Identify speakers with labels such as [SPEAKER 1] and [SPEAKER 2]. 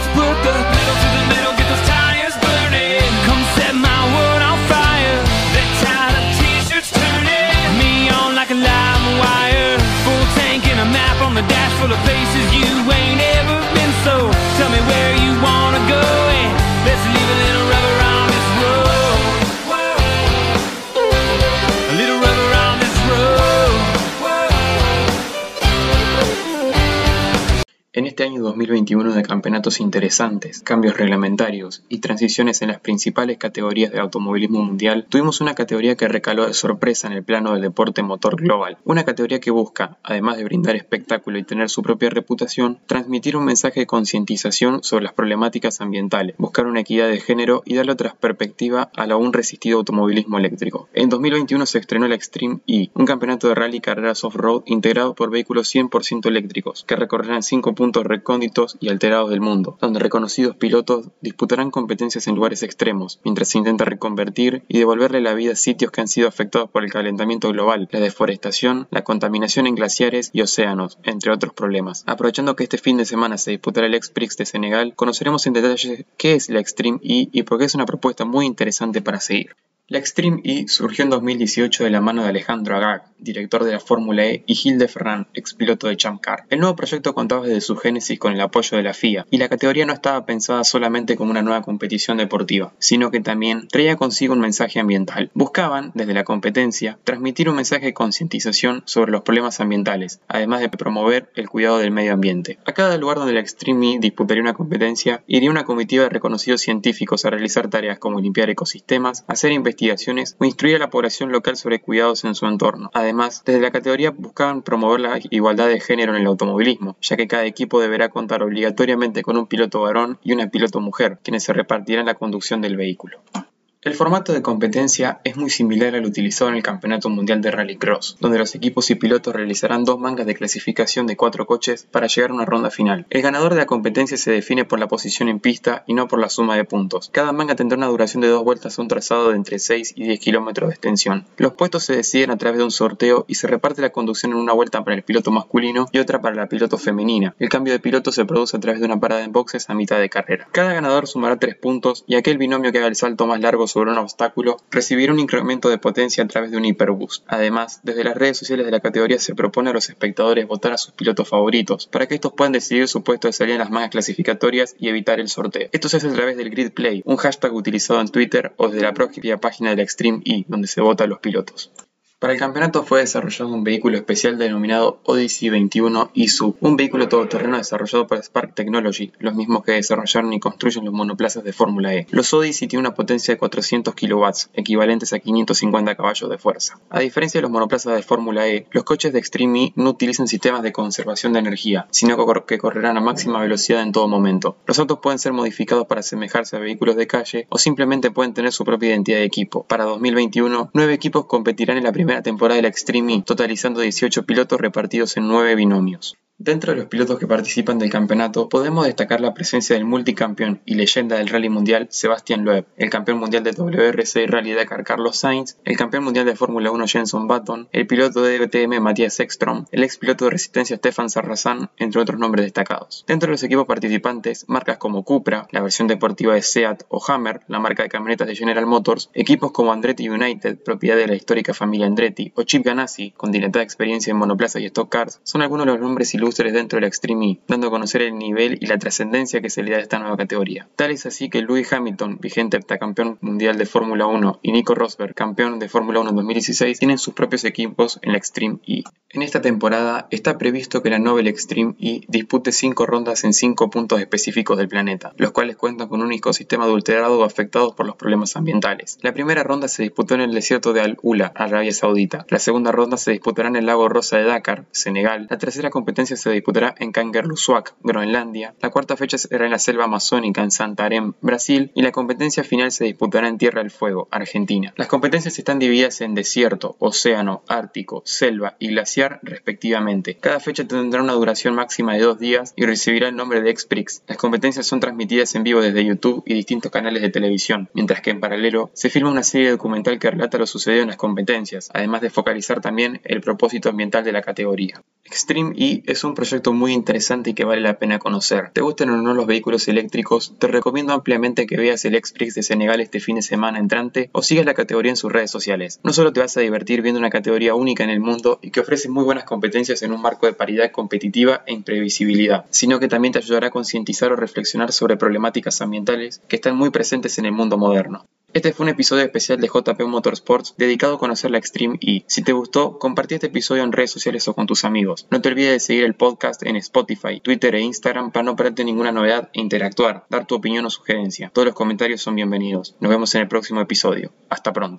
[SPEAKER 1] Let's put the
[SPEAKER 2] año 2021 de campeonatos interesantes, cambios reglamentarios y transiciones en las principales categorías del automovilismo mundial, tuvimos una categoría que recaló de sorpresa en el plano del deporte motor global. Una categoría que busca, además de brindar espectáculo y tener su propia reputación, transmitir un mensaje de concientización sobre las problemáticas ambientales, buscar una equidad de género y darle otra perspectiva al aún resistido automovilismo eléctrico. En 2021 se estrenó el Extreme E, un campeonato de rally y carreras off-road integrado por vehículos 100% eléctricos, que recorrerán 5 puntos recónditos y alterados del mundo, donde reconocidos pilotos disputarán competencias en lugares extremos, mientras se intenta reconvertir y devolverle la vida a sitios que han sido afectados por el calentamiento global, la deforestación, la contaminación en glaciares y océanos, entre otros problemas. Aprovechando que este fin de semana se disputará el X-Prix de Senegal, conoceremos en detalle qué es la Extreme E y por qué es una propuesta muy interesante para seguir. La Extreme E surgió en 2018 de la mano de Alejandro Agag, director de la Fórmula E, y Gilles Ferrand, ex piloto de Champ Car. El nuevo proyecto contaba desde su génesis con el apoyo de la FIA, y la categoría no estaba pensada solamente como una nueva competición deportiva, sino que también traía consigo un mensaje ambiental. Buscaban, desde la competencia, transmitir un mensaje de concientización sobre los problemas ambientales, además de promover el cuidado del medio ambiente. A cada lugar donde la Extreme E disputaría una competencia, iría una comitiva de reconocidos científicos a realizar tareas como limpiar ecosistemas, hacer investigaciones o instruir a la población local sobre cuidados en su entorno. Además, desde la categoría buscaban promover la igualdad de género en el automovilismo, ya que cada equipo deberá contar obligatoriamente con un piloto varón y una piloto mujer, quienes se repartirán la conducción del vehículo. El formato de competencia es muy similar al utilizado en el Campeonato Mundial de Rallycross, donde los equipos y pilotos realizarán dos mangas de clasificación de cuatro coches para llegar a una ronda final. El ganador de la competencia se define por la posición en pista y no por la suma de puntos. Cada manga tendrá una duración de dos vueltas a un trazado de entre 6 y 10 kilómetros de extensión. Los puestos se deciden a través de un sorteo y se reparte la conducción en una vuelta para el piloto masculino y otra para la piloto femenina. El cambio de piloto se produce a través de una parada en boxes a mitad de carrera. Cada ganador sumará 3 puntos y aquel binomio que haga el salto más largo sobre un obstáculo recibirá un incremento de potencia a través de un hiperboost. Además, desde las redes sociales de la categoría se propone a los espectadores votar a sus pilotos favoritos, para que estos puedan decidir su puesto de salida en las mangas clasificatorias y evitar el sorteo. Esto se hace a través del Grid Play, un hashtag utilizado en Twitter o desde la propia página de la Extreme E, donde se vota a los pilotos. Para el campeonato fue desarrollado un vehículo especial denominado Odyssey 21 ISU, un vehículo todoterreno desarrollado por Spark Technology, los mismos que desarrollaron y construyen los monoplazas de Fórmula E. Los Odyssey tienen una potencia de 400 kW, equivalentes a 550 caballos de fuerza. A diferencia de los monoplazas de Fórmula E, los coches de Extreme E no utilizan sistemas de conservación de energía, sino que correrán a máxima velocidad en todo momento. Los autos pueden ser modificados para asemejarse a vehículos de calle o simplemente pueden tener su propia identidad de equipo. Para 2021, nueve equipos competirán en la primera temporada de la Extreme totalizando 18 pilotos repartidos en 9 binomios. Dentro de los pilotos que participan del campeonato, podemos destacar la presencia del multicampeón y leyenda del rally mundial Sebastián Loeb, el campeón mundial de WRC y Rally Dakar Carlos Sainz, el campeón mundial de Fórmula 1 Jenson Button, el piloto de DTM Matías Ekstrom, el ex piloto de resistencia Stefan Sarrazán, entre otros nombres destacados. Dentro de los equipos participantes, marcas como Cupra, la versión deportiva de Seat o Hammer, la marca de camionetas de General Motors, equipos como Andretti United, propiedad de la histórica familia Andretti, o Chip Ganassi, con dilatada experiencia en monoplazas y stock cars, son algunos de los nombres ilustres dentro de la Extreme E, dando a conocer el nivel y la trascendencia que se le da a esta nueva categoría. Tal es así que Lewis Hamilton, vigente heptacampeón mundial de Fórmula 1, y Nico Rosberg, campeón de Fórmula 1 en 2016, tienen sus propios equipos en la Extreme E. En esta temporada está previsto que la Nobel Extreme E dispute 5 rondas en 5 puntos específicos del planeta, los cuales cuentan con un ecosistema adulterado o afectados por los problemas ambientales. La primera ronda se disputó en el desierto de Al-Ula, Arabia Saudita. La segunda ronda se disputará en el lago Rosa de Dakar, Senegal. La tercera competencia se disputará en Kangerlussuaq, Groenlandia. La cuarta fecha será en la selva amazónica en Santarém, Brasil. Y la competencia final se disputará en Tierra del Fuego, Argentina. Las competencias están divididas en desierto, océano, ártico, selva y glaciar respectivamente. Cada fecha tendrá una duración máxima de dos días y recibirá el nombre de X-Prix. Las competencias son transmitidas en vivo desde YouTube y distintos canales de televisión, mientras que en paralelo se filma una serie documental que relata lo sucedido en las competencias, además de focalizar también el propósito ambiental de la categoría. Extreme E es un proyecto muy interesante y que vale la pena conocer. ¿Te gustan o no los vehículos eléctricos? Te recomiendo ampliamente que veas el X-Prix de Senegal este fin de semana entrante o sigas la categoría en sus redes sociales. No solo te vas a divertir viendo una categoría única en el mundo y que ofrece muy buenas competencias en un marco de paridad competitiva e imprevisibilidad, sino que también te ayudará a concientizar o reflexionar sobre problemáticas ambientales que están muy presentes en el mundo moderno. Este fue un episodio especial de JP Motorsports dedicado a conocer la Extreme E. Si te gustó, compartí este episodio en redes sociales o con tus amigos. No te olvides de seguir el podcast en Spotify, Twitter e Instagram para no perderte ninguna novedad e interactuar, dar tu opinión o sugerencia. Todos los comentarios son bienvenidos. Nos vemos en el próximo episodio. Hasta pronto.